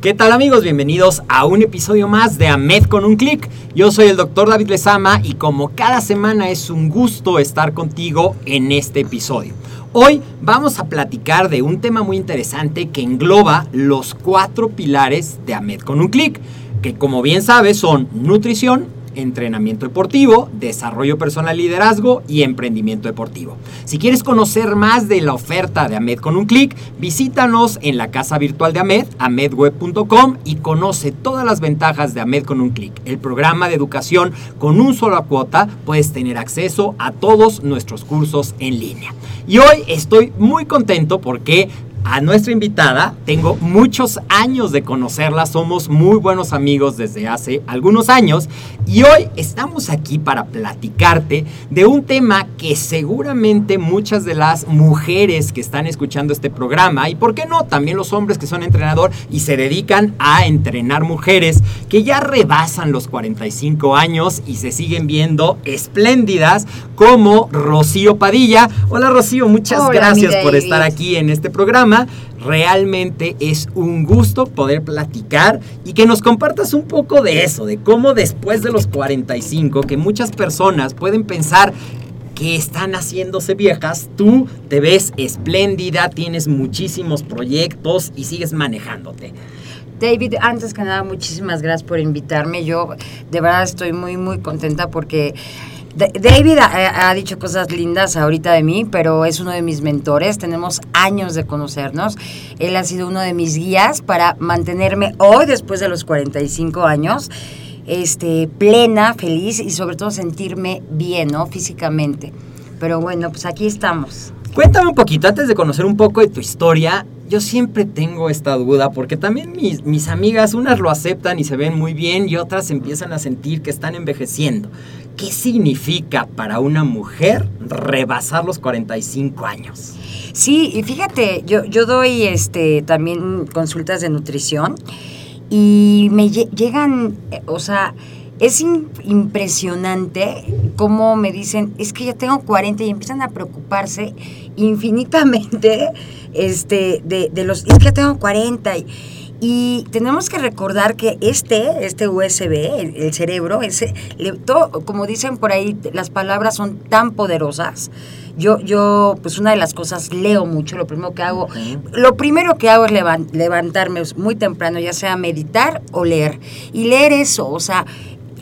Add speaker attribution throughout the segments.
Speaker 1: ¿Qué tal amigos? Bienvenidos a un episodio más de AMED con un clic. Yo soy el doctor David Lezama y como cada semana es un gusto estar contigo en este episodio. Hoy vamos a platicar de un tema muy interesante que engloba los cuatro pilares de AMED con un clic, que como bien sabes son nutrición, entrenamiento deportivo, desarrollo personal liderazgo y emprendimiento deportivo. Si quieres conocer más de la oferta de AMED con un clic, visítanos en la casa virtual de AMED, amedweb.com y conoce todas las ventajas de AMED con un clic. El programa de educación con un solo cuota puedes tener acceso a todos nuestros cursos en línea. Y hoy estoy muy contento porque a nuestra invitada. Tengo muchos años de conocerla, somos muy buenos amigos desde hace algunos años y hoy estamos aquí para platicarte de un tema que seguramente muchas de las mujeres que están escuchando este programa y por qué no, también los hombres que son entrenador y se dedican a entrenar mujeres que ya rebasan los 45 años y se siguen viendo espléndidas como Rocío Padilla. Hola Rocío, muchas
Speaker 2: Hola,
Speaker 1: gracias por estar aquí en este programa. Realmente es un gusto poder platicar y que nos compartas un poco de eso, de cómo después de los 45, que muchas personas pueden pensar que están haciéndose viejas, tú te ves espléndida, tienes muchísimos proyectos y sigues manejándote.
Speaker 2: David, antes que nada, muchísimas gracias por invitarme. Yo de verdad estoy muy, muy contenta porque David ha, dicho cosas lindas ahorita de mí, pero es uno de mis mentores. Tenemos años de conocernos. Él ha sido uno de mis guías para mantenerme hoy, después de los 45 años, este, plena, feliz y sobre todo sentirme bien, ¿no? Físicamente. Pero bueno, pues aquí estamos.
Speaker 1: Cuéntame un poquito, antes de conocer un poco de tu historia, yo siempre tengo esta duda, porque también mis, mis amigas, unas lo aceptan y se ven muy bien y otras empiezan a sentir que están envejeciendo. ¿Qué significa para una mujer rebasar los 45 años?
Speaker 2: Sí, y fíjate, yo, yo doy este también consultas de nutrición y me lle- llegan, eh, o sea, es im- impresionante cómo me dicen, es que ya tengo 40 y empiezan a preocuparse infinitamente este, de, de los, es que ya tengo 40 y, y tenemos que recordar que este, este USB, el, el cerebro, ese, le- todo, como dicen por ahí, las palabras son tan poderosas. Yo, yo, pues una de las cosas, leo mucho. Lo primero que hago, lo primero que hago es levan- levantarme muy temprano, ya sea meditar o leer. Y leer eso, o sea,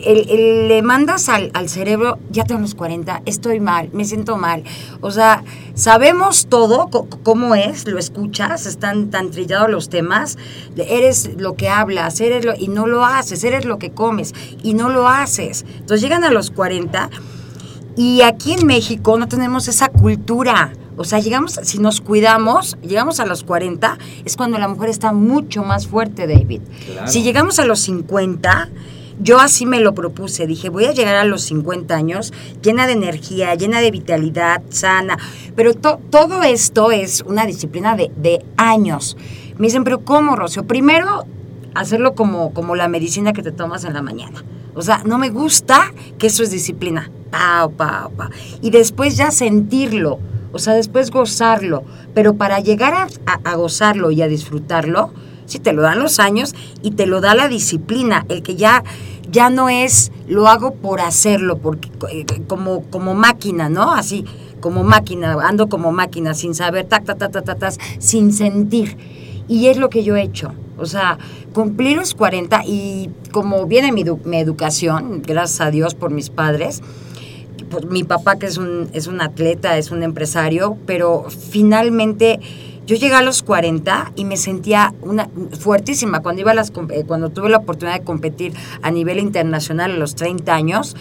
Speaker 2: el- el- le mandas al, al cerebro, ya tengo los 40, estoy mal, me siento mal. O sea, sabemos todo, cómo es, lo escuchas, están tan trillados los temas, eres lo que hablas, eres lo, y no lo haces, eres lo que comes, y no lo haces. Entonces llegan a los 40 y aquí en México no tenemos esa cultura. O sea, llegamos, si nos cuidamos, llegamos a los 40, es cuando la mujer está mucho más fuerte, David.
Speaker 3: Claro.
Speaker 2: Si llegamos a los 50, yo así me lo propuse. Dije, voy a llegar a los 50 años llena de energía, llena de vitalidad, sana. Pero to- todo esto es una disciplina de, de años. Me dicen, pero ¿cómo, Rocio? Primero, hacerlo como, como la medicina que te tomas en la mañana. O sea, no me gusta que eso es disciplina. Pau, pau, pau. Y después ya sentirlo. O sea, después gozarlo. Pero para llegar a- a gozarlo y a disfrutarlo, sí te lo dan los años y te lo da la disciplina. El que ya, ya no es lo hago por hacerlo, porque eh, como, como máquina, ¿no? Así, como máquina, ando como máquina, sin saber, tac, tac, tac, tac, tac, sin sentir. Y es lo que yo he hecho. O sea, cumplir los 40 y como viene mi, mi educación, gracias a Dios por mis padres, pues, mi papá que es un, es un atleta, es un empresario, pero finalmente yo llegué a los 40 y me sentía una fuertísima cuando iba a las eh, cuando tuve la oportunidad de competir a nivel internacional a los 30 años.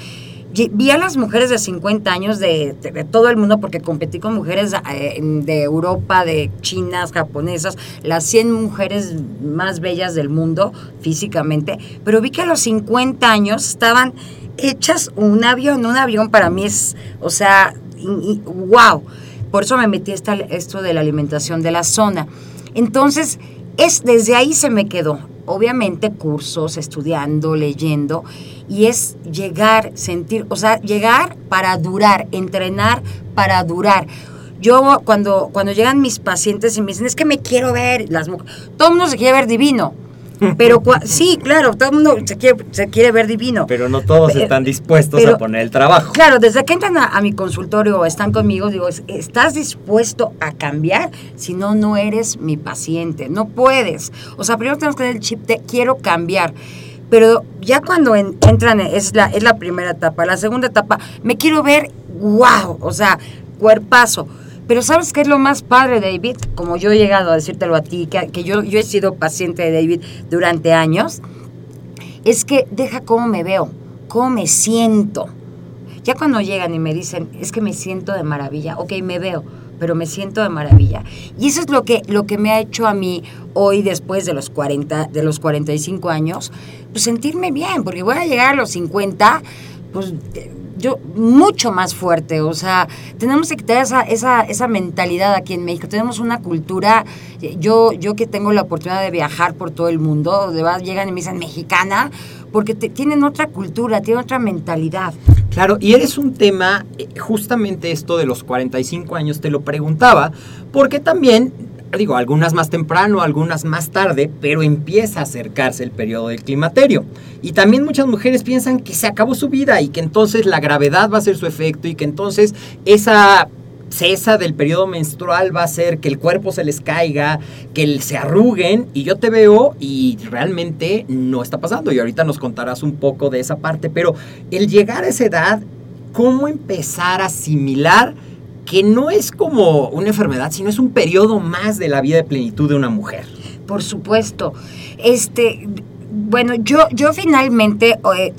Speaker 2: Vi a las mujeres de 50 años de, de- de todo el mundo porque competí con mujeres eh, de Europa, de chinas, japonesas, las 100 mujeres más bellas del mundo físicamente, pero vi que a los 50 años estaban hechas un avión, un avión para mí es, o sea, wow. Por eso me metí esta, esto de la alimentación de la zona. Entonces, es desde ahí se me quedó. Obviamente cursos, estudiando, leyendo, y es llegar, sentir, o sea, llegar para durar, entrenar para durar. Yo cuando, cuando llegan mis pacientes y me dicen, es que me quiero ver, las todo el mundo se quiere ver divino. Pero sí, claro, todo el mundo se quiere, se quiere ver divino.
Speaker 3: Pero no todos están dispuestos
Speaker 2: pero-
Speaker 3: a poner el trabajo.
Speaker 2: Claro, desde que entran a, a mi consultorio o están conmigo, digo, es- ¿estás dispuesto a cambiar? Si no, no eres mi paciente, no puedes. O sea, primero tenemos que tener el chip de quiero cambiar. Pero ya cuando en- entran, es la, es la primera etapa. La segunda etapa, me quiero ver, wow, o sea, cuerpazo. Pero ¿sabes qué es lo más padre, David? Como yo he llegado a decírtelo a ti, que, que yo, yo he sido paciente de David durante años, es que deja cómo me veo, cómo me siento. Ya cuando llegan y me dicen, es que me siento de maravilla, ok, me veo, pero me siento de maravilla. Y eso es lo que, lo que me ha hecho a mí hoy, después de los 40, de los 45 años, pues sentirme bien, porque voy a llegar a los 50, pues yo mucho más fuerte, o sea, tenemos que quitar esa, esa, esa mentalidad aquí en México, tenemos una cultura, eh, yo, yo que tengo la oportunidad de viajar por todo el mundo, de verdad llegan y me dicen mexicana, porque te- tienen otra cultura, tienen otra mentalidad.
Speaker 3: Claro, y eres un tema, eh, justamente esto de los 45 años te lo preguntaba, porque también, digo, algunas más temprano, algunas más tarde, pero empieza a acercarse el periodo del climaterio. Y también muchas mujeres piensan que se acabó su vida y que entonces la gravedad va a ser su efecto y que entonces esa cesa del periodo menstrual va a hacer que el cuerpo se les caiga, que se arruguen y yo te veo y realmente no está pasando y ahorita nos contarás un poco de esa parte, pero el llegar a esa edad, ¿cómo empezar a asimilar que no es como una enfermedad, sino es un periodo más de la vida de plenitud de una mujer?
Speaker 2: Por supuesto. Este, bueno, yo, yo finalmente, eh,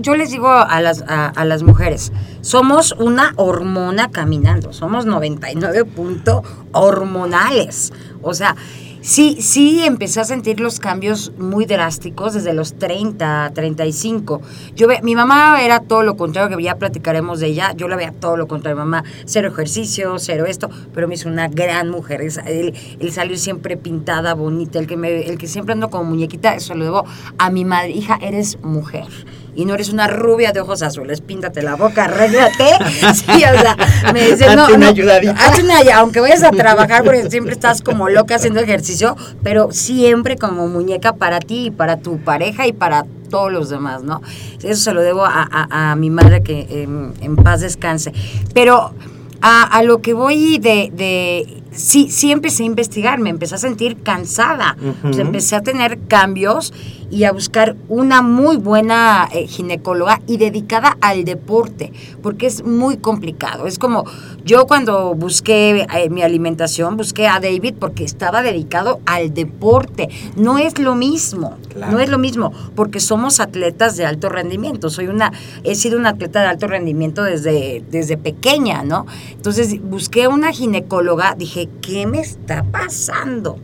Speaker 2: yo les digo a las, a las mujeres, somos una hormona caminando, somos 99 punto hormonales. O sea, sí, sí empecé a sentir los cambios muy drásticos desde los 30, 35. Yo ve, mi mamá era todo lo contrario, que ya platicaremos de ella, yo la veía todo lo contrario, mamá, cero ejercicio, cero esto, pero me hizo una gran mujer, el, el siempre pintada, bonita, el que, me, el que siempre ando como muñequita, eso lo debo a mi madre, hija, eres mujer. Y no eres una rubia de ojos azules, píntate la boca, arréglate. Sí, o sea, me dice, no, no,
Speaker 3: ayudadita.
Speaker 2: hazte una, aunque vayas a trabajar, porque siempre estás como loca haciendo ejercicio, pero siempre como muñeca para ti y para tu pareja y para todos los demás, ¿no? Eso se lo debo a, a- a mi madre que en, en paz descanse. Pero a, a lo que voy de, de sí, sí empecé a investigar, me empecé a sentir cansada, empecé a tener cambios y a buscar una muy buena eh, ginecóloga y dedicada al deporte, porque es muy complicado. Es como yo cuando busqué eh, mi alimentación, busqué a David porque estaba dedicado al deporte. No es lo mismo,
Speaker 1: Claro.
Speaker 2: no es lo mismo, porque somos atletas de alto rendimiento. Soy una, he sido una atleta de alto rendimiento desde, desde pequeña, ¿no? Entonces busqué una ginecóloga, dije, ¿qué me está pasando?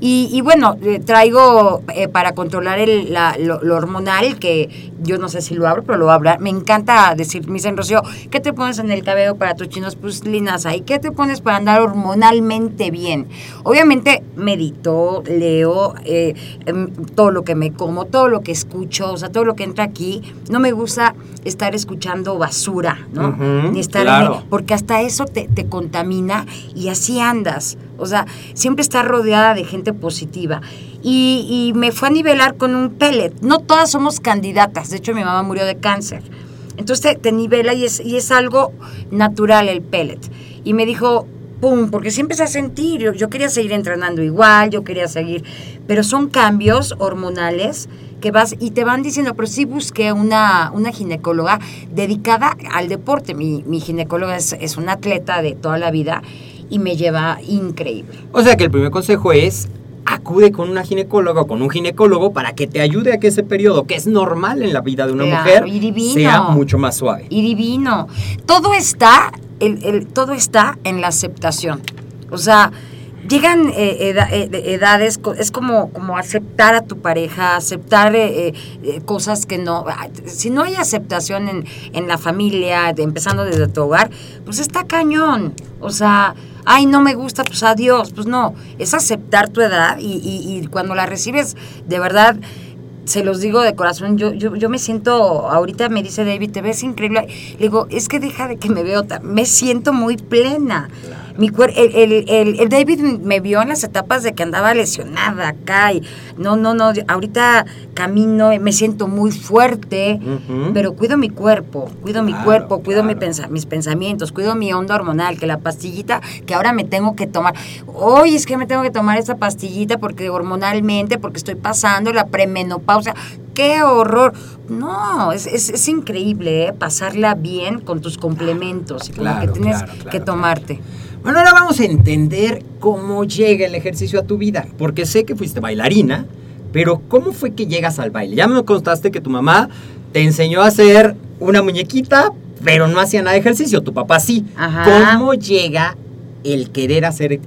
Speaker 2: Y, y bueno, eh, traigo eh, para controlar el, la- lo, lo hormonal, que yo no sé si lo abro, pero lo voy a hablar. Me encanta decir, me dicen, Rocío, ¿qué te pones en el cabello para tus chinos? Pues linaza. ¿Y qué te pones para andar hormonalmente bien? Obviamente medito, leo eh, em, todo lo que me como, todo lo que escucho, o sea, todo lo que entra aquí. No me gusta estar escuchando basura, ¿no? Ni estar en- porque hasta eso te, te contamina y así andas. O sea, siempre estás rodeada de gente positiva. Y, y me fue a nivelar con un pellet. No todas somos candidatas. De hecho, mi mamá murió de cáncer. Entonces te, te nivela y es, y es algo natural el pellet. Y me dijo, pum, porque sí empecé a sentir, yo, yo quería seguir entrenando igual, yo quería seguir, pero son cambios hormonales que vas y te van diciendo, pero sí busqué una, una ginecóloga dedicada al deporte. Mi, mi ginecóloga es, es una atleta de toda la vida y me lleva increíble.
Speaker 1: O sea que el primer consejo es acude con una ginecóloga o con un ginecólogo para que te ayude a que ese periodo, que es normal en la vida de una
Speaker 2: Claro,
Speaker 1: mujer,
Speaker 2: y divino.
Speaker 1: sea mucho más suave.
Speaker 2: y divino. Todo está, el, el- todo está en la aceptación. O sea, llegan eh, eda- eh, de- edades, es como, como aceptar a tu pareja, aceptar eh, eh, eh, cosas que no... ah, Si no hay aceptación en, en la familia, empezando desde tu hogar, pues está cañón. O sea, ay, no me gusta, pues adiós. Pues no, es aceptar tu edad y, y- y cuando la recibes de verdad se los digo de corazón, yo, yo, yo me siento, ahorita me dice David, te ves increíble. Le digo, es que deja de que me veo, me siento muy plena. Mi cuer- el, el, el- el David me vio en las etapas de que andaba lesionada acá y no, no, no, ahorita camino, me siento muy fuerte, pero cuido mi cuerpo, cuido mi cuerpo, cuido mi
Speaker 1: claro.
Speaker 2: pensa- mis pensamientos, cuido mi onda hormonal, que la pastillita que ahora me tengo que tomar. Hoy es que me tengo que tomar esta pastillita porque hormonalmente, porque estoy pasando la premenopausia. ¡Qué horror! No, es, es, es increíble, ¿eh? Pasarla bien con tus complementos y con lo que tienes que tomarte.
Speaker 1: Bueno, ahora vamos a entender cómo llega el ejercicio a tu vida, porque sé que fuiste bailarina, pero ¿cómo fue que llegas al baile? Ya me contaste que tu mamá te enseñó a hacer una muñequita, pero no hacía nada de ejercicio, tu papá sí.
Speaker 2: Ajá.
Speaker 1: ¿Cómo llega el querer hacer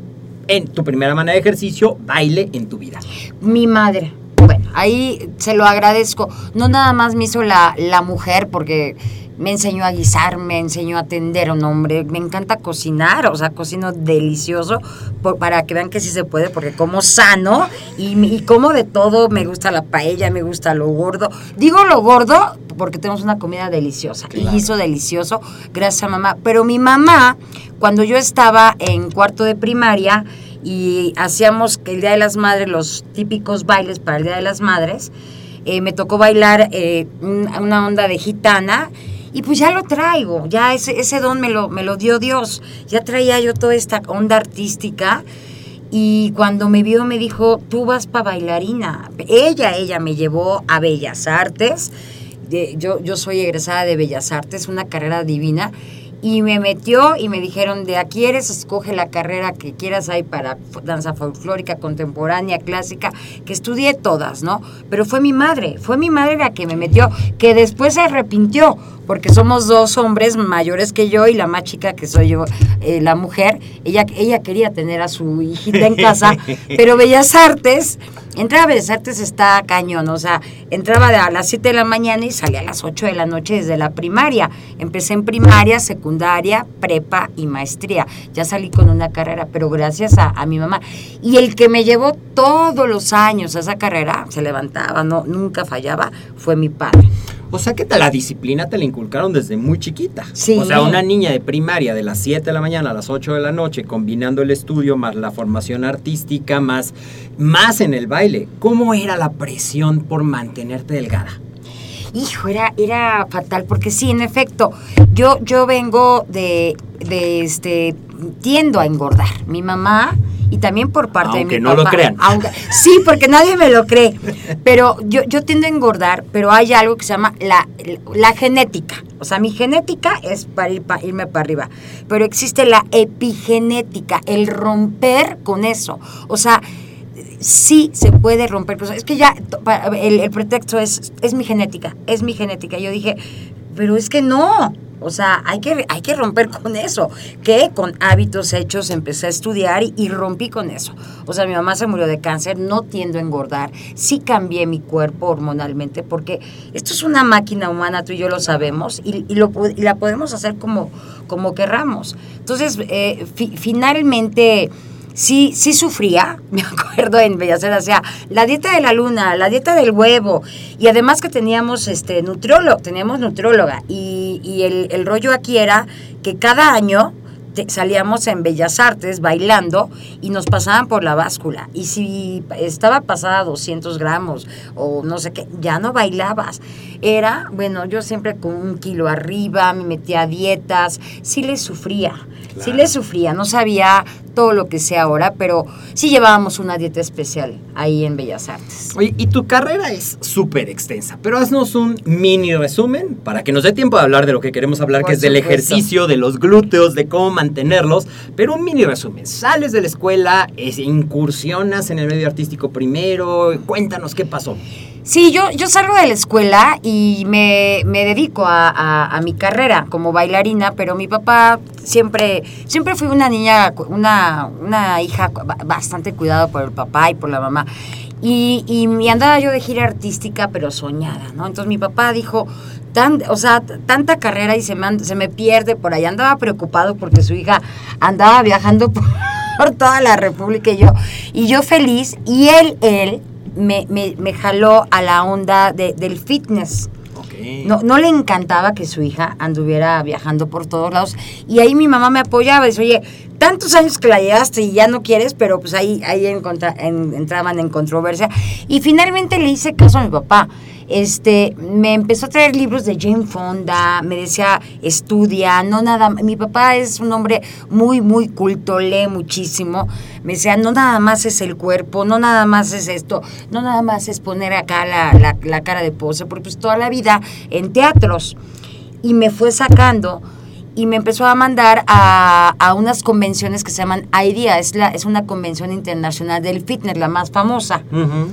Speaker 1: en tu primera manera de ejercicio baile en tu vida?
Speaker 2: Mi madre. Bueno, ahí se lo agradezco. No nada más me hizo la, la mujer porque me enseñó a guisar, me enseñó a atender a un hombre. Me encanta cocinar, o sea, cocino delicioso por- para que vean que sí se puede, porque como sano y, y como de todo. Me gusta la paella, me gusta lo gordo. Digo lo gordo porque tenemos una comida deliciosa y guiso delicioso, gracias a mamá. Pero mi mamá, cuando yo estaba en cuarto de primaria, y hacíamos el Día de las Madres, los típicos bailes para el Día de las Madres, eh, me tocó bailar eh, un- una onda de gitana y pues ya lo traigo, ya ese, ese don me lo, me lo dio Dios, ya traía yo toda esta onda artística y cuando me vio me dijo, tú vas para bailarina. Ella, ella me llevó a Bellas Artes, yo, yo soy egresada de Bellas Artes, una carrera divina, y me metió y me dijeron, de aquí eres, escoge la carrera que quieras ahí para danza folclórica, contemporánea, clásica, que estudié todas, ¿no? Pero fue mi madre, fue mi madre la que me metió, que después se arrepintió, porque somos dos hombres mayores que yo y la más chica que soy yo, eh, la mujer, ella, ella quería tener a su hijita en casa, pero Bellas Artes, entrar a Bellas Artes está cañón, o sea, entraba a las 7 de la mañana y salía a las 8 de la noche desde la primaria. Empecé en primaria, secundaria, prepa y maestría. Ya salí con una carrera, pero gracias a, a mi mamá. Y el que me llevó todos los años a esa carrera, se levantaba, no, nunca fallaba, fue mi padre.
Speaker 1: O sea que te la disciplina te la inculcaron desde muy chiquita.
Speaker 2: Sí.
Speaker 1: O sea, una niña de primaria de las 7 de la mañana a las 8 de la noche, combinando el estudio más la formación artística, más, más en el baile. ¿Cómo era la presión por mantenerte delgada?
Speaker 2: Hijo, era, era fatal, porque sí, en efecto, yo, yo vengo de, de este tiendo a engordar. Mi mamá y también por parte
Speaker 1: Aunque
Speaker 2: de mi
Speaker 1: no lo crean.
Speaker 2: Aunque- sí, porque nadie me lo cree. Pero yo, yo tiendo a engordar, pero hay algo que se llama la, la genética. O sea, mi genética es para ir pa- irme para arriba. Pero existe la epigenética, el romper con eso. O sea, sí se puede romper cosas. Es que ya el, el pretexto es, es mi genética, es mi genética. Yo dije, pero es que no. O sea, hay que, hay que romper con eso. Que con hábitos hechos empecé a estudiar y, rompí con eso. O sea, mi mamá se murió de cáncer, no tiendo a engordar. Sí cambié mi cuerpo hormonalmente porque esto es una máquina humana, tú y yo lo sabemos, y, y lo, y la podemos hacer como, como querramos. Entonces, eh, fi- finalmente sí, sí sufría, me acuerdo en Bellas Artes, o sea, la dieta de la luna, la dieta del huevo, y además que teníamos este nutriólogo, teníamos nutrióloga, y, y el, el rollo aquí era que cada año te- salíamos en Bellas Artes bailando y nos pasaban por la báscula. Y si estaba pasada 200 gramos o no sé qué, ya no bailabas. Era, bueno, yo siempre con un kilo arriba, me metía a dietas, sí le sufría, sí le sufría, no sabía todo lo que sé ahora, pero sí llevábamos una dieta especial ahí en Bellas Artes.
Speaker 1: Oye, y tu carrera es súper extensa, pero haznos un mini resumen para que nos dé tiempo de hablar de lo que queremos hablar,
Speaker 2: Por
Speaker 1: que es del ejercicio, de los glúteos, de cómo mantenerlos. Pero un mini resumen. Sales de la escuela, es- incursionas en el medio artístico primero. Cuéntanos qué pasó.
Speaker 2: Sí, yo, yo salgo de la escuela y me, me dedico a, mi carrera como bailarina, pero mi papá siempre, siempre fui una niña, una, una hija bastante cuidada por el papá y por la mamá. Y, y me andaba yo de gira artística, pero soñada, ¿no? Entonces mi papá dijo, tan, o sea, tanta carrera y se me, se me pierde por ahí. Andaba preocupado porque su hija andaba viajando por, por toda la República y yo, y yo feliz. Y él, él, me, me, me jaló a la onda de- del fitness. No, no le encantaba que su hija anduviera viajando por todos lados. Y ahí mi mamá me apoyaba. Dice, oye, tantos años que la llevaste y ya no quieres, pero pues ahí, ahí en- entraban en controversia. Y finalmente le hice caso a mi papá. Este, me empezó a traer libros de Jane Fonda, me decía, estudia, no nada, mi papá es un hombre muy, muy culto, lee muchísimo, me decía, no nada más es el cuerpo, no nada más es esto, no nada más es poner acá la, la- cara de pose, porque pues toda la vida en teatros, y me fue sacando y me empezó a mandar a, a unas convenciones que se llaman IDEA, es, la, es una convención internacional del fitness, la más famosa.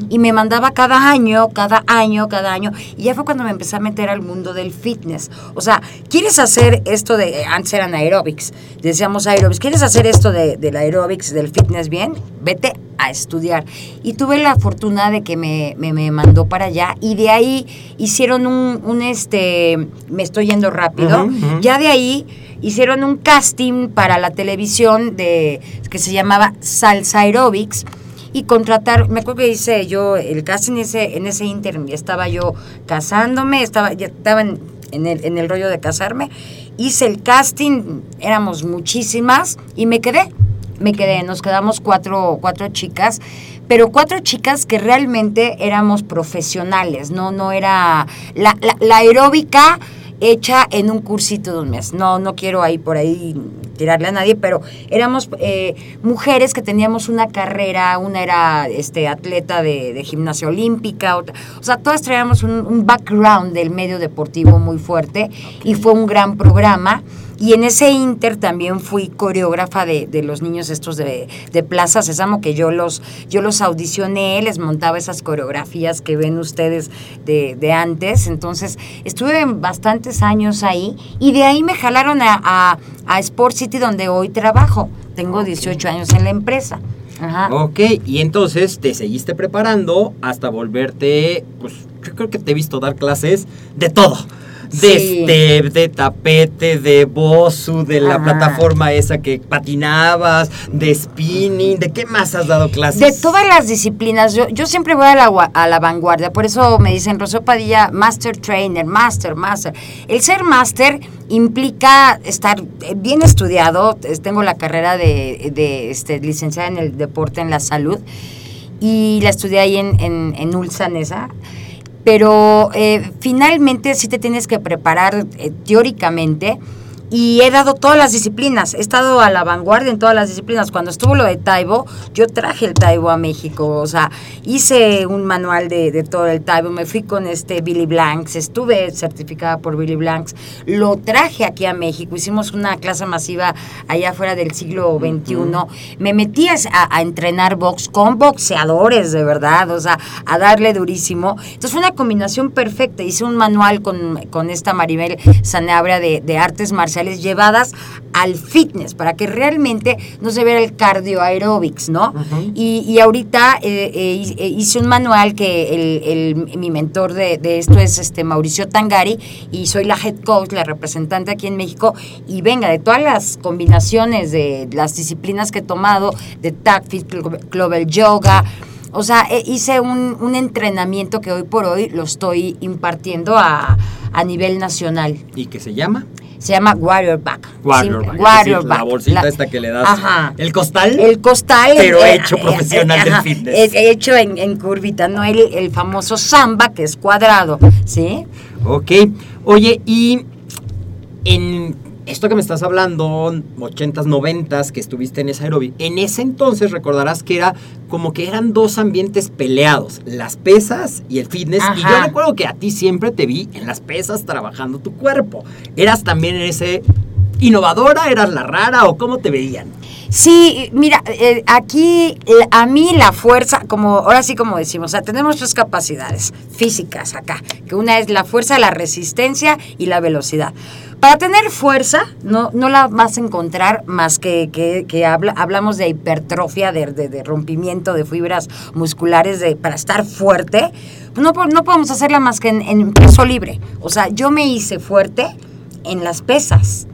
Speaker 2: Y me mandaba cada año, cada año, cada año. Y ya fue cuando me empecé a meter al mundo del fitness. O sea, ¿quieres hacer esto de, antes eran aerobics, decíamos aerobics, ¿quieres hacer esto de, del aerobics, del fitness bien? Vete a estudiar. Y tuve la fortuna de que me, me, me mandó para allá y de ahí hicieron un, un este, me estoy yendo rápido, ya de ahí hicieron un casting para la televisión de que se llamaba Salsa Aerobics y contratar, me acuerdo que hice yo el casting ese, en ese interim, estaba yo casándome, estaba, ya estaba en, en el, en el rollo de casarme, hice el casting, éramos muchísimas y me quedé, me quedé, nos quedamos cuatro, cuatro chicas, pero cuatro chicas que realmente éramos profesionales, no, no era la, la, la aeróbica hecha en un cursito de un mes. No, no quiero ahí por ahí tirarle a nadie, pero éramos eh, mujeres que teníamos una carrera, una era este atleta de, de gimnasia olímpica, otra, o sea, todas traíamos un, un background del medio deportivo muy fuerte y fue un gran programa. Y en ese inter también fui coreógrafa de, de los niños estos de, de Plaza Sésamo, que yo los, yo los audicioné, les montaba esas coreografías que ven ustedes de, de antes. Entonces, estuve bastantes años ahí y de ahí me jalaron a, a, a Sport City, donde hoy trabajo. Tengo 18 años en la empresa. Ajá.
Speaker 1: Ok, y entonces te seguiste preparando hasta volverte, pues yo creo que te he visto dar clases de todo. De
Speaker 2: Sí.
Speaker 1: step, de tapete, de bosu, de la
Speaker 2: Ajá.
Speaker 1: plataforma esa que patinabas, de spinning, ¿de qué más has dado clases?
Speaker 2: De todas las disciplinas, yo, yo siempre voy a la, a la vanguardia, por eso me dicen Rocío Padilla, Master Trainer, Master, Master. El ser Master implica estar bien estudiado, es- tengo la carrera de, de, este, licenciada en el deporte, en la salud, y la estudié ahí en, en, en Ulsan esa. Pero eh, finalmente sí te tienes que preparar eh, teóricamente y he dado todas las disciplinas, he estado a la vanguardia en todas las disciplinas. Cuando estuvo lo de Taibo, yo traje el Taibo a México, o sea, hice un manual de, de todo el Taibo, me fui con este Billy Blanks, estuve certificada por Billy Blanks, lo traje aquí a México, hicimos una clase masiva allá afuera del siglo XXI, me metí a, a entrenar box con boxeadores, de verdad, o sea, a darle durísimo. Entonces fue una combinación perfecta, hice un manual con, con esta Maribel Sanabria de, de artes marciales llevadas al fitness, para que realmente no se vea el cardio aerobics, ¿no? y, y ahorita eh, eh, hice un manual que el, el- mi mentor de, de esto es este Mauricio Tangari y soy la head coach, la representante aquí en México y venga, de todas las combinaciones de las disciplinas que he tomado, de TAC, Fit Global Yoga, o sea, eh, hice un, un entrenamiento que hoy por hoy lo estoy impartiendo a, a nivel nacional.
Speaker 1: ¿Y qué se llama?
Speaker 2: Se llama Warrior Back.
Speaker 1: Warrior
Speaker 2: Sí,
Speaker 1: Back, es
Speaker 2: Warrior
Speaker 1: decir, la bolsita
Speaker 2: La-
Speaker 1: esta que le das.
Speaker 2: Ajá.
Speaker 1: El costal.
Speaker 2: El costal.
Speaker 1: Pero
Speaker 2: eh,
Speaker 1: hecho
Speaker 2: eh,
Speaker 1: profesional del fitness.
Speaker 2: eh, hecho en, en curvita, no el, el famoso samba que es cuadrado, ¿sí?
Speaker 1: Ok. Oye, y en esto que me estás hablando, 80s, 90s, que estuviste en esa aeróbic, en ese entonces recordarás que era como que eran dos ambientes peleados, las pesas y el fitness. Y yo recuerdo que a ti siempre te vi en las pesas trabajando tu cuerpo. ¿Eras también en ese innovadora? ¿Eras la rara o cómo te veían?
Speaker 2: Sí, mira, eh, aquí eh, a mí la fuerza, como ahora sí como decimos, o sea, tenemos tres capacidades físicas acá, que una es la fuerza, la resistencia y la velocidad. Para tener fuerza, no, no la vas a encontrar más que, que, habla- hablamos de hipertrofia, de, de- rompimiento de fibras musculares de, para estar fuerte. No, no podemos hacerla más que en, en peso libre. O sea, yo me hice fuerte en las pesas.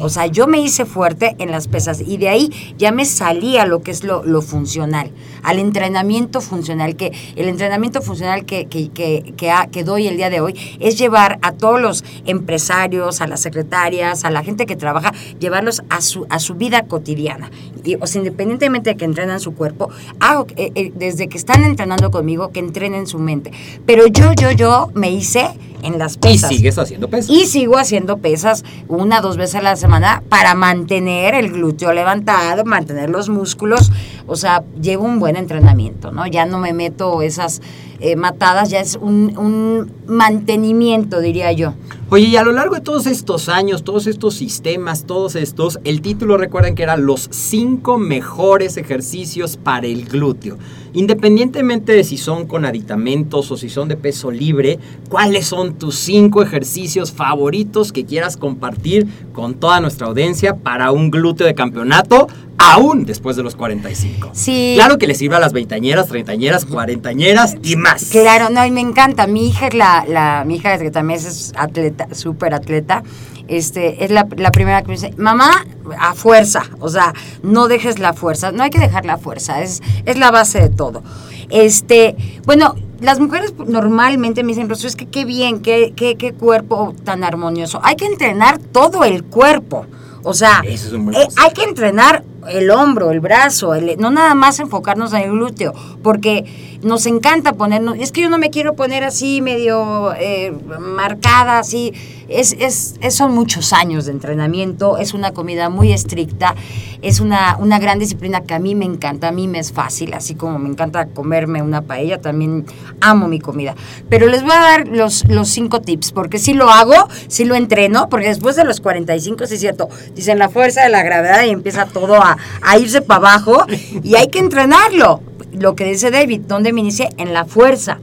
Speaker 2: O sea, yo me hice fuerte en las pesas y de ahí ya me salí a lo que es lo, lo funcional, al entrenamiento funcional, que el entrenamiento funcional que, que, que, que, doy el día de hoy es llevar a todos los empresarios, a las secretarias, a la gente que trabaja, llevarlos a su, a su vida cotidiana. Y, o sea, independientemente de que entrenan su cuerpo, hago, eh, eh, desde que están entrenando conmigo, que entrenen su mente. Pero yo, yo, yo me hice en las
Speaker 1: Y
Speaker 2: pesas.
Speaker 1: sigues haciendo pesas.
Speaker 2: Y sigo haciendo pesas una, dos veces a la semana para mantener el glúteo levantado, mantener los músculos. O sea, llevo un buen entrenamiento, ¿no? Ya no me meto esas eh, matadas, ya es un, mantenimiento, diría yo.
Speaker 1: Oye, y a lo largo de todos estos años, todos estos sistemas, todos estos, el título recuerden que era los cinco mejores ejercicios para el glúteo. Independientemente de si son con aditamentos o si son de peso libre, ¿cuáles son tus cinco ejercicios favoritos que quieras compartir con toda nuestra audiencia para un glúteo de campeonato, aún después de los 45?
Speaker 2: Sí.
Speaker 1: Claro que le sirve a las veintañeras, treintañeras, cuarentañeras y más.
Speaker 2: Claro, no, y me encanta. Mi hija es la, la mi hija que también es atleta, súper atleta. Este, es la, la primera que me dice, mamá, a fuerza, o sea, no dejes la fuerza, no hay que dejar la fuerza, es, es la base de todo. Este, bueno, las mujeres normalmente me dicen, pues es que qué bien, qué, qué, qué cuerpo tan armonioso. Hay que entrenar todo el cuerpo. O sea,
Speaker 1: es
Speaker 2: eh, hay que entrenar el hombro, el brazo, el- no nada más enfocarnos en el glúteo, porque nos encanta ponernos, es que yo no me quiero poner así medio eh, marcada, así, es, es, es- son muchos años de entrenamiento, es una comida muy estricta, es una, una gran disciplina que a mí me encanta, a mí me es fácil, así como me encanta comerme una paella, también amo mi comida. Pero les voy a dar los, los cinco tips, porque si lo hago, si lo entreno, porque después de los 45, sí es cierto, dicen la fuerza de la gravedad y empieza todo a, a irse para abajo y hay que entrenarlo. Lo que dice David, ¿dónde me inicié? En la fuerza.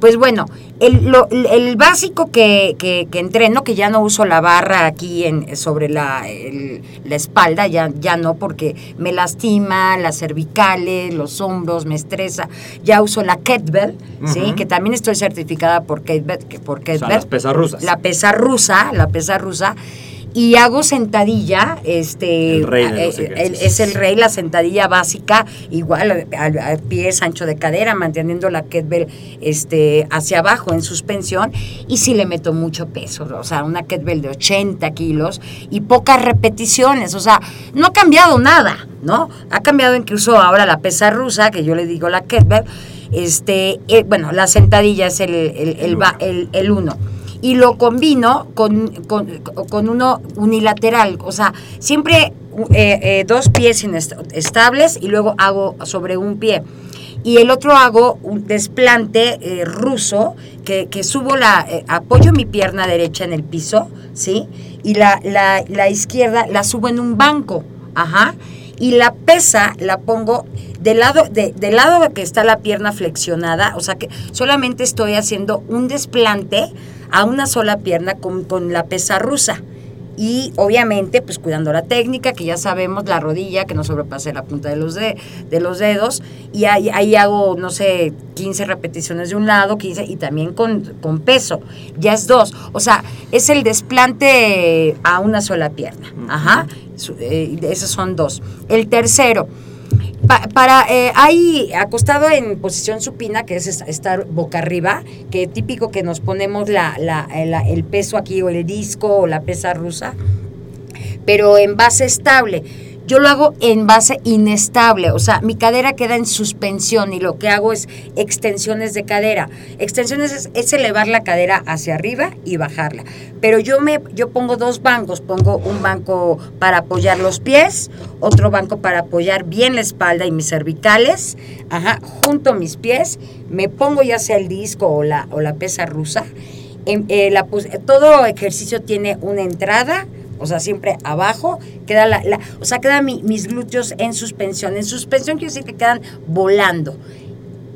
Speaker 2: Pues bueno, el, lo- el básico que, que- que entreno, que ya no uso la barra aquí en, sobre la, el- la espalda, ya, ya no, porque me lastima las cervicales, los hombros, me estresa. Ya uso la kettlebell, ¿sí? Que también estoy certificada por kettlebell. que- Por
Speaker 1: O sea,
Speaker 2: kettlebell
Speaker 1: las pesas rusas.
Speaker 2: la pesa rusa, la pesa rusa, y hago sentadilla, este,
Speaker 1: El rey
Speaker 2: eh, el- es el rey, la sentadilla básica, igual al, al pies ancho de cadera, manteniendo la kettlebell este, hacia abajo en suspensión, y sí le meto mucho peso, o sea, una kettlebell de 80 kilos y pocas repeticiones, o sea, no ha cambiado nada, ¿no? Ha cambiado incluso ahora la pesa rusa, que yo le digo la kettlebell, este, eh, bueno, la sentadilla es el, el, el,
Speaker 1: el
Speaker 2: uno. Y lo combino con, con- con uno unilateral, o sea, siempre eh, eh, dos pies estables y luego hago sobre un pie. Y el otro hago un desplante eh, ruso, que, que subo la, apoyo mi pierna derecha en el piso, ¿sí? Y la, la, la izquierda la subo en un banco, ajá. Y la pesa la pongo del lado, de, del lado que está la pierna flexionada, o sea que solamente estoy haciendo un desplante a una sola pierna con, con la pesa rusa. Y obviamente, pues cuidando la técnica, que ya sabemos, la rodilla, que no sobrepase la punta de los, de, de los dedos. Y ahí, ahí hago, no sé, 15 repeticiones de un lado, 15, y también con, con peso. Ya es dos. O sea, es el desplante a una sola pierna. Ajá. Eh, esos son dos. El tercero, Pa- para eh, hay acostado en posición supina, que es es- estar boca arriba, que típico que nos ponemos la, la- el, el peso aquí o el disco o la pesa rusa, pero en base estable. Yo lo hago en base inestable, o sea, mi cadera queda en suspensión y lo que hago es extensiones de cadera. Extensiones es, elevar la cadera hacia arriba y bajarla. Pero yo me yo pongo dos bancos, pongo un banco para apoyar los pies, otro banco para apoyar bien la espalda y mis cervicales, ajá, junto mis pies, me pongo ya sea el disco o la o la pesa rusa. En- eh, la todo ejercicio tiene una entrada, o sea, siempre abajo, queda la, la- o sea, quedan mi- mis glúteos en suspensión. En suspensión quiere decir que quedan volando.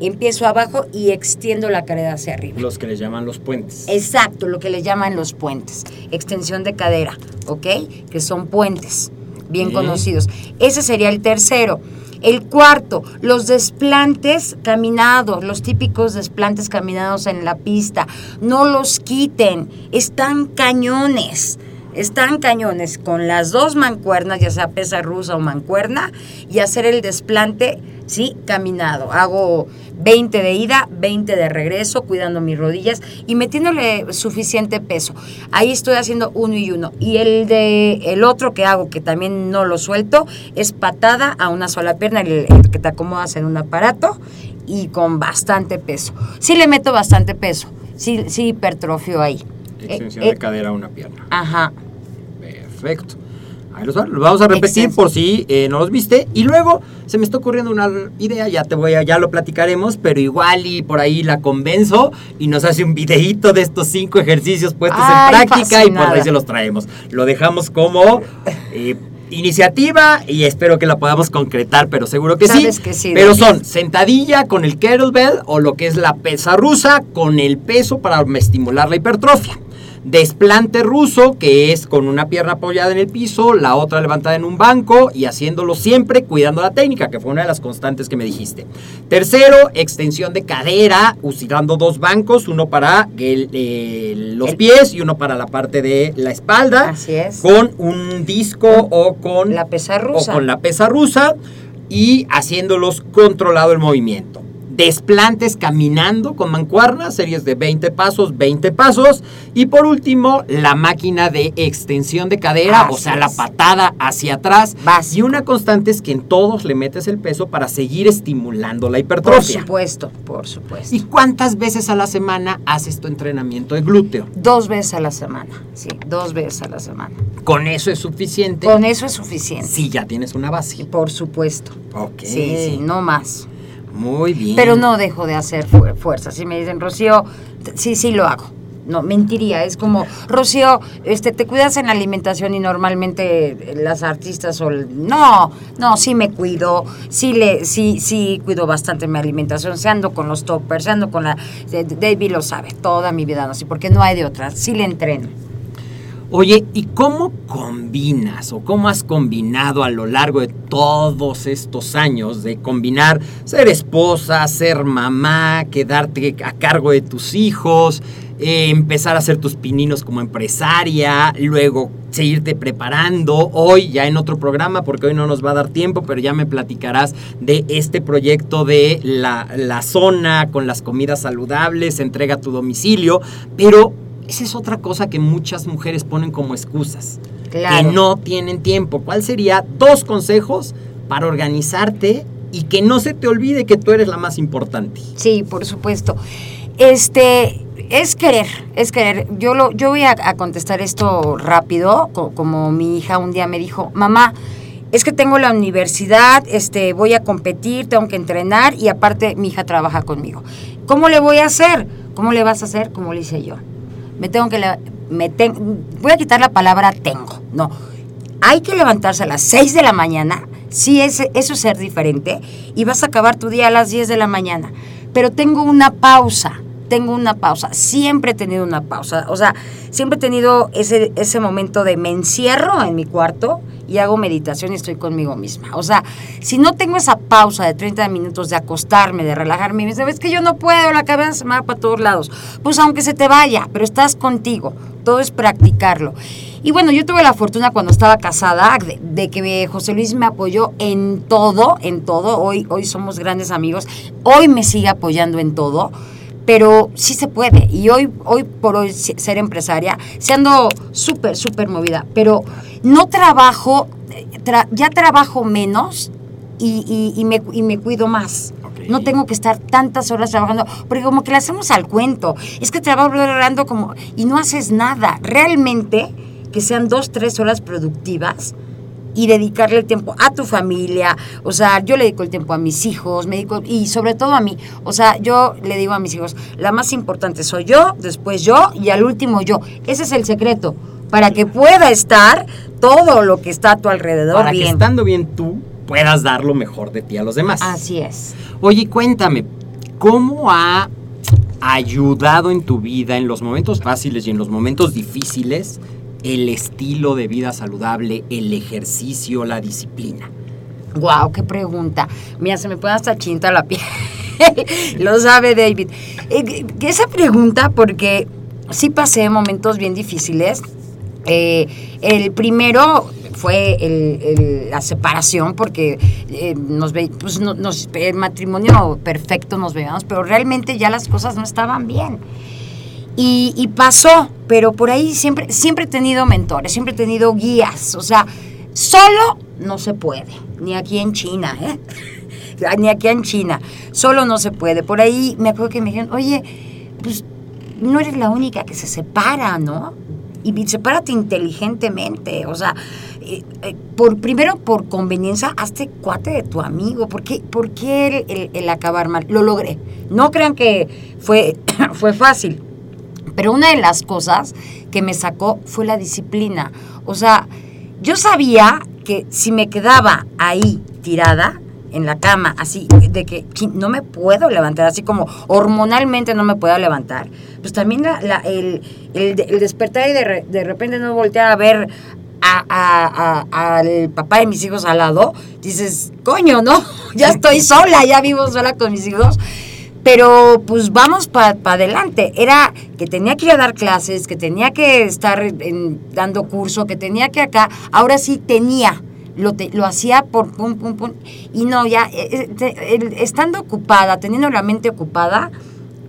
Speaker 2: Empiezo abajo y extiendo la cadera hacia arriba.
Speaker 1: Los que les llaman los puentes.
Speaker 2: Exacto, lo que le llaman los puentes. Extensión de cadera, ¿ok? Que son puentes, bien conocidos. Ese sería el tercero. El cuarto, los desplantes caminados, los típicos desplantes caminados en la pista. No los quiten, están cañones. Están cañones con las dos mancuernas, ya sea pesa rusa o mancuerna, y hacer el desplante, sí, caminado. Hago 20 de ida, 20 de regreso, cuidando mis rodillas y metiéndole suficiente peso. Ahí estoy haciendo uno y uno. Y el de el otro que hago, que también no lo suelto, es patada a una sola pierna, el, el que te acomodas en un aparato y con bastante peso. Sí le meto bastante peso, sí, sí hipertrofio ahí.
Speaker 1: Extensión
Speaker 2: Eh,
Speaker 1: de
Speaker 2: eh,
Speaker 1: cadera a una pierna.
Speaker 2: Ajá.
Speaker 1: Perfecto. Ahí los, los vamos a repetir
Speaker 2: Extenso.
Speaker 1: por si eh, no los viste. Y luego se me está ocurriendo una idea, ya te voy a, ya lo platicaremos, pero igual y por ahí la convenzo y nos hace un videíto de estos cinco ejercicios puestos
Speaker 2: Ay,
Speaker 1: en práctica y por ahí se los traemos. Lo dejamos como eh, iniciativa y espero que la podamos concretar, pero seguro que sí.
Speaker 2: Sabes que sí,
Speaker 1: Pero
Speaker 2: David.
Speaker 1: son sentadilla con el kettlebell o lo que es la pesa rusa con el peso para estimular la hipertrofia. Desplante ruso, que es con una pierna apoyada en el piso, la otra levantada en un banco y haciéndolo siempre cuidando la técnica, que fue una de las constantes que me dijiste. Tercero, extensión de cadera, usando dos bancos, uno para el- el- los
Speaker 2: El-
Speaker 1: pies y uno para la parte de la espalda,
Speaker 2: Así es.
Speaker 1: con un disco o con
Speaker 2: La pesa rusa.
Speaker 1: o con la pesa rusa y haciéndolos controlado el movimiento. Desplantes caminando con mancuernas, series de 20 pasos, 20 pasos. Y por último, la máquina de extensión de cadera, o sea, la patada hacia atrás.
Speaker 2: Básico.
Speaker 1: Y una constante es que en todos le metes el peso para seguir estimulando la
Speaker 2: Por
Speaker 1: hipertrofia.
Speaker 2: supuesto, por supuesto.
Speaker 1: ¿Y cuántas veces a la semana haces tu entrenamiento de glúteo?
Speaker 2: Dos veces a la semana, sí, dos veces a la semana.
Speaker 1: ¿Con eso es suficiente?
Speaker 2: Con eso es suficiente.
Speaker 1: Si ya tienes una base.
Speaker 2: Por supuesto.
Speaker 1: Ok.
Speaker 2: Sí, sí, no más.
Speaker 1: Muy bien.
Speaker 2: Pero no dejo de hacer fu- fuerza. Si me dicen, Rocío, sí, sí lo hago. No, mentiría. Es como, Rocío, este, te cuidas en la alimentación y normalmente eh, las artistas o no, no, sí me cuido, sí le, sí, sí cuido bastante mi alimentación. Se ando con los toppers, se ando con la, de- David lo sabe, toda mi vida no así, porque no hay de otra. Sí le entreno.
Speaker 1: Oye, ¿y cómo combinas o cómo has combinado a lo largo de todos estos años de combinar ser esposa, ser mamá, quedarte a cargo de tus hijos, eh, empezar a hacer tus pininos como empresaria, luego seguirte preparando hoy ya en otro programa porque hoy no nos va a dar tiempo, pero ya me platicarás de este proyecto de la, la zona con las comidas saludables, entrega a tu domicilio, pero esa es otra cosa que muchas mujeres ponen como excusas.
Speaker 2: Claro.
Speaker 1: Que no tienen tiempo. ¿Cuál sería dos consejos para organizarte y que no se te olvide que tú eres la más importante?
Speaker 2: Sí, por supuesto. Este, es querer, es querer. Yo lo, yo voy a, a contestar esto rápido, co- como mi hija un día me dijo, mamá, es que tengo la universidad, este, voy a competir, tengo que entrenar y aparte mi hija trabaja conmigo. ¿Cómo le voy a hacer? ¿Cómo le vas a hacer? Como le hice yo. Me tengo que, me voy a quitar la palabra tengo, no. Hay que levantarse a las 6 de la mañana, sí, es, eso es ser diferente, y vas a acabar tu día a las 10 de la mañana. Pero tengo una pausa, tengo una pausa, siempre he tenido una pausa, o sea, siempre he tenido ese, ese momento de me encierro en mi cuarto y hago meditación y estoy conmigo misma. O sea, si no tengo esa pausa de 30 minutos de acostarme, de relajarme, me dice, es que yo no puedo, la cabeza se me va para todos lados. Pues aunque se te vaya, pero estás contigo, todo es practicarlo. Y bueno, yo tuve la fortuna cuando estaba casada de, de que José Luis me apoyó en todo, en todo. Hoy, hoy somos grandes amigos. Hoy me sigue apoyando en todo. Pero sí se puede. Y hoy, hoy por hoy se- ser empresaria, siendo súper, súper movida. Pero no trabajo, eh, tra- ya trabajo menos y, y- y me, y me cuido más. No tengo que estar tantas horas trabajando, porque como que le hacemos al cuento. Es que trabajo hablando como y no haces nada. Realmente que sean dos, tres horas productivas y dedicarle el tiempo a tu familia. O sea, yo le dedico el tiempo a mis hijos, me dedico, y sobre todo a mí. O sea, yo le digo a mis hijos, la más importante soy yo, después yo y al último yo. Ese es el secreto, para que pueda estar todo lo que está a tu alrededor
Speaker 1: Para que
Speaker 2: bien.
Speaker 1: estando bien tú puedas dar lo mejor de ti a los demás.
Speaker 2: Así es.
Speaker 1: Oye, cuéntame, ¿cómo ha ayudado en tu vida, en los momentos fáciles y en los momentos difíciles, el estilo de vida saludable, el ejercicio, la disciplina?
Speaker 2: Wow, qué pregunta. Mira, se me pone hasta chinta la piel. Lo sabe David. Eh, esa pregunta, porque sí pasé momentos bien difíciles. Eh, el primero fue la separación, porque eh, nos ve, pues, no- el matrimonio perfecto nos veíamos, pero realmente ya las cosas no estaban bien. Y, pasó, pero por ahí siempre, siempre he tenido mentores, siempre he tenido guías. O sea, solo no se puede, ni aquí en China, ¿eh? ni aquí en China, solo no se puede. Por ahí me acuerdo que me dijeron, oye, pues no eres la única que se separa, ¿no? Y sepárate inteligentemente, o sea, eh, eh, por, primero por conveniencia, hazte cuate de tu amigo. ¿Por qué, por qué el, el- el acabar mal? Lo logré. No crean que fue, fue fácil. Pero una de las cosas que me sacó fue la disciplina. O sea, yo sabía que si me quedaba ahí tirada en la cama, así, de que no me puedo levantar, así como hormonalmente no me puedo levantar, pues también el, el de- el despertar y de, de repente no voltear a ver a- al papá de mis hijos al lado, dices, coño, ¿no? Ya estoy sola, ya vivo sola con mis hijos. Pero pues vamos para adelante. Era que tenía que ir a dar clases, que tenía que estar en- dando curso, que tenía que acá. Ahora sí tenía. Lo, te- lo hacía por pum, pum, pum. Y no, ya, eh, eh, el- estando ocupada, teniendo la mente ocupada,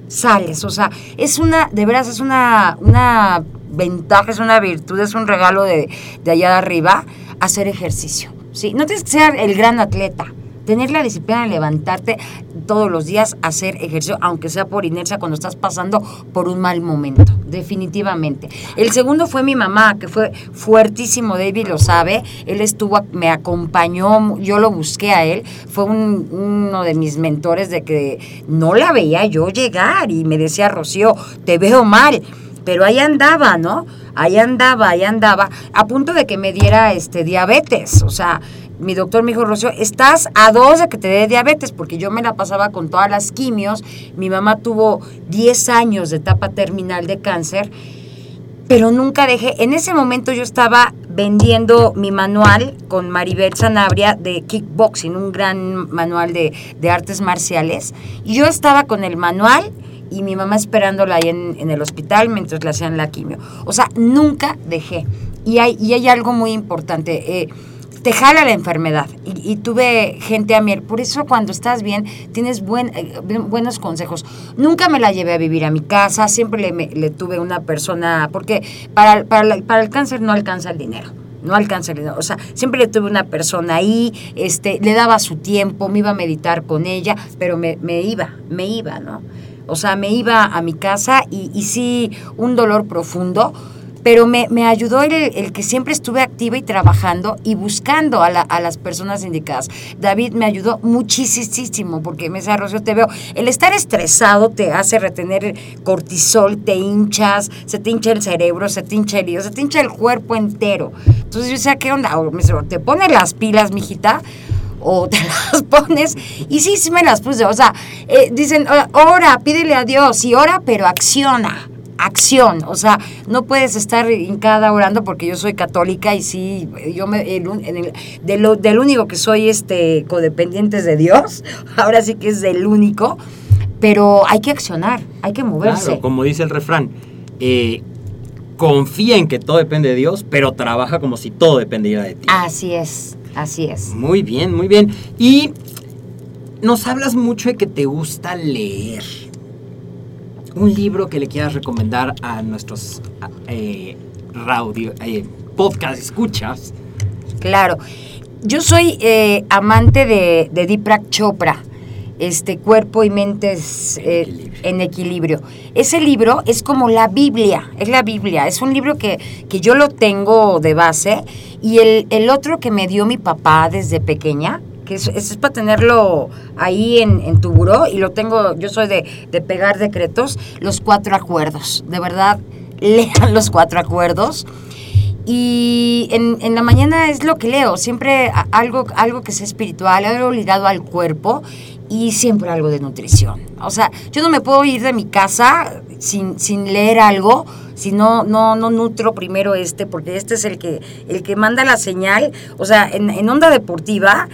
Speaker 2: sales. O sea, es una, de veras, es una, una ventaja, es una virtud, es un regalo de, de allá de arriba, hacer ejercicio. ¿sí? No tienes que ser el gran atleta. Tener la disciplina de levantarte todos los días, hacer ejercicio, aunque sea por inercia, cuando estás pasando por un mal momento, definitivamente. El segundo fue mi mamá, que fue fuertísimo, David lo sabe. Él estuvo, me acompañó, yo lo busqué a él. Fue un- uno de mis mentores de que no la veía yo llegar y me decía, Rocío, te veo mal. Pero ahí andaba, ¿no? Ahí andaba, ahí andaba, a punto de que me diera este diabetes. O sea, mi doctor me dijo, Rocío, estás a dos de que te dé diabetes, porque yo me la pasaba con todas las quimios. Mi mamá tuvo 10 años de etapa terminal de cáncer, pero nunca dejé. En ese momento yo estaba vendiendo mi manual con Maribel Sanabria de kickboxing, un gran manual de, de artes marciales. Y yo estaba con el manual y mi mamá esperándola ahí en, en el hospital mientras le hacían la quimio. O sea, nunca dejé. Y hay, y hay algo muy importante. eh, te jala la enfermedad y, y tuve gente a mí. Por eso cuando estás bien tienes buen, eh, bu- buenos consejos. Nunca me la llevé a vivir a mi casa, siempre le, me- le tuve una persona, porque para, para, la- para el cáncer no alcanza el dinero. No alcanza el dinero. O sea, siempre le tuve una persona ahí, este, le daba su tiempo, me iba a meditar con ella, pero me, me iba, me iba, ¿no? O sea, me iba a mi casa y, y sí, un dolor profundo, pero me, me ayudó el, el que siempre estuve activa y trabajando y buscando a, la- a las personas indicadas. David me ayudó muchísimo porque me decía, Rocío, te veo, el estar estresado te hace retener cortisol, te hinchas, se te hincha el cerebro, se te hincha el hígado, se te hincha el cuerpo entero. Entonces yo decía, ¿qué onda? Me ¿Te pones las pilas, mijita? O te las pones. Y sí, sí me las puse. O sea, eh, dicen, "Ora, pídele a Dios y ora, pero acciona. Acción, o sea, no puedes estar hincada orando porque yo soy católica y sí, yo me, el el- de lo- del único que soy este codependiente de Dios, ahora sí que es del único, pero hay que accionar, hay que moverse.
Speaker 1: Claro, como dice el refrán, eh, confía en que todo depende de Dios, pero trabaja como si todo dependiera de ti.
Speaker 2: Así es, así es.
Speaker 1: Muy bien, muy bien. Y nos hablas mucho de que te gusta leer. Un libro que le quieras recomendar a nuestros eh, radio, eh, podcast escuchas.
Speaker 2: Claro. Yo soy eh, amante de, de Deepak Chopra, este cuerpo y mentes eh,
Speaker 1: Equilibrio.
Speaker 2: en equilibrio. Ese libro es como la Biblia, es la Biblia. Es un libro que, que yo lo tengo de base y el, el otro que me dio mi papá desde pequeña, que es, es para tenerlo ahí en, en tu buró y lo tengo, yo soy de, de pegar decretos, los cuatro acuerdos. De verdad, lean los cuatro acuerdos. Y en, en la mañana es lo que leo, siempre algo, algo que sea espiritual, algo ligado al cuerpo y siempre algo de nutrición. O sea, yo no me puedo ir de mi casa sin, sin leer algo, si no, no, no nutro primero este, porque este es el que, el que manda la señal. O sea, en, en onda deportiva,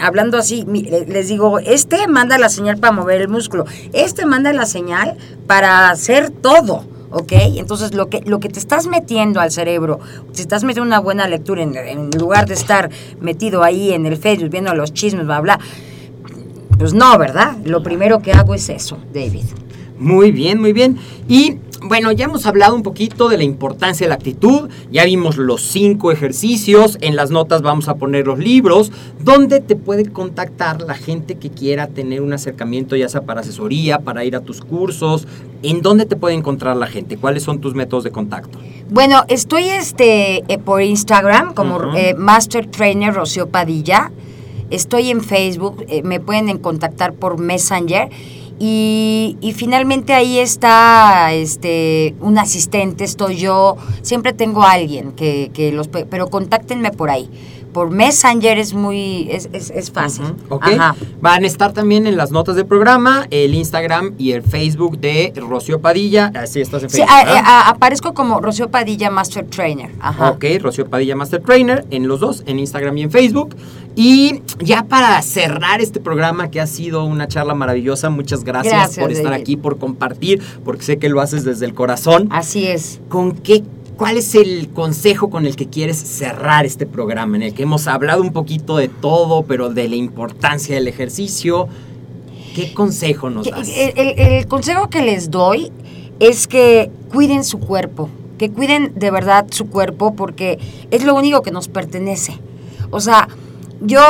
Speaker 2: hablando así, les digo, este manda la señal para mover el músculo, este manda la señal para hacer todo. ¿ok? Entonces lo que, lo que te estás metiendo al cerebro, si estás metiendo una buena lectura en, en lugar de estar metido ahí en el Facebook viendo los chismes, bla, bla, pues no, ¿verdad? Lo primero que hago es eso, David.
Speaker 1: Muy bien, muy bien. Y bueno, ya hemos hablado un poquito de la importancia de la actitud, ya vimos los cinco ejercicios, en las notas vamos a poner los libros, donde te puede contactar la gente que quiera tener un acercamiento, ya sea para asesoría, para ir a tus cursos, ¿en dónde te puede encontrar la gente? ¿Cuáles son tus métodos de contacto?
Speaker 2: Bueno, estoy este eh, por Instagram como eh, Master Trainer Rocío Padilla. Estoy en Facebook, eh, me pueden en contactar por Messenger. Y, finalmente ahí está este un asistente, estoy yo. Siempre tengo a alguien que, que los pero contáctenme por ahí. Por Messenger es muy, es, es, es fácil.
Speaker 1: Ujú, ok.
Speaker 2: Ajá.
Speaker 1: Van a estar también en las notas del programa, el Instagram y el Facebook de Rocío Padilla. Así estás en
Speaker 2: Sí,
Speaker 1: Facebook.
Speaker 2: a- aparezco como Rocío Padilla Master Trainer. Ajá.
Speaker 1: Ok, Rocío Padilla Master Trainer en los dos, en Instagram y en Facebook. Y ya para cerrar este programa que ha sido una charla maravillosa, muchas gracias,
Speaker 2: Gracias,
Speaker 1: por estar
Speaker 2: David.
Speaker 1: aquí, por compartir, porque sé que lo haces desde el corazón.
Speaker 2: Así es.
Speaker 1: ¿Con qué, cuál es el consejo con el que quieres cerrar este programa, en el que hemos hablado un poquito de todo, pero de la importancia del ejercicio? ¿Qué consejo nos das?
Speaker 2: El, el- el consejo que les doy es que cuiden su cuerpo, que cuiden de verdad su cuerpo porque es lo único que nos pertenece. O sea, yo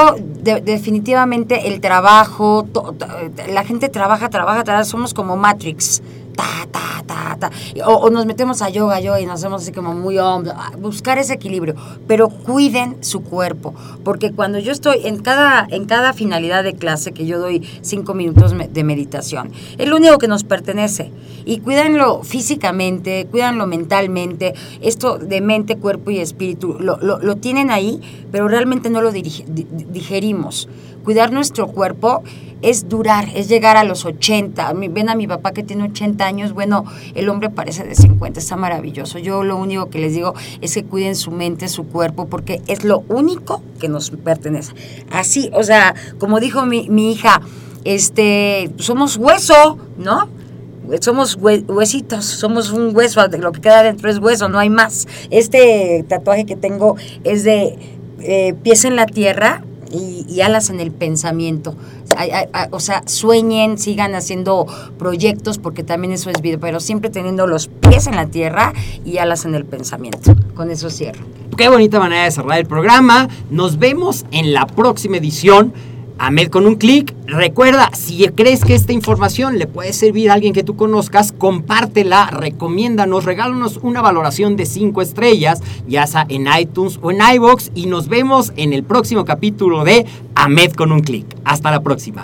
Speaker 2: de- definitivamente el trabajo, to- to- la gente trabaja, trabaja, trabaja, somos como Matrix. Ta, ta, ta, ta. O, o nos metemos a yoga, yoga y nos hacemos así como muy hombro. Buscar ese equilibrio. Pero cuiden su cuerpo. Porque cuando yo estoy en cada, en cada finalidad de clase que yo doy cinco minutos de meditación, es lo único que nos pertenece. Y cuídenlo físicamente, cuídanlo mentalmente. Esto de mente, cuerpo y espíritu lo, lo- lo tienen ahí, pero realmente no lo digerimos. Cuidar nuestro cuerpo es durar, es llegar a los 80. A mí- Ven a mi papá que tiene 80 años, bueno, el hombre parece de 50, está maravilloso. Yo lo único que les digo es que cuiden su mente, su cuerpo, porque es lo único que nos pertenece. Así, o sea, como dijo mi, mi hija, este, somos hueso, ¿no? Somos hue- huesitos, somos un hueso, lo que queda dentro es hueso, no hay más. Este tatuaje que tengo es de eh, pies en la tierra y, alas en el pensamiento. O sea, sueñen, sigan haciendo proyectos, porque también eso es vida, pero siempre teniendo los pies en la tierra y alas en el pensamiento. Con eso cierro.
Speaker 1: Qué bonita manera de cerrar el programa. Nos vemos en la próxima edición. Ahmed con un clic. Recuerda, si crees que esta información le puede servir a alguien que tú conozcas, compártela, recomiéndanos, regálanos una valoración de 5 estrellas, ya sea en iTunes o en iBox y nos vemos en el próximo capítulo de Ahmed con un clic. Hasta la próxima.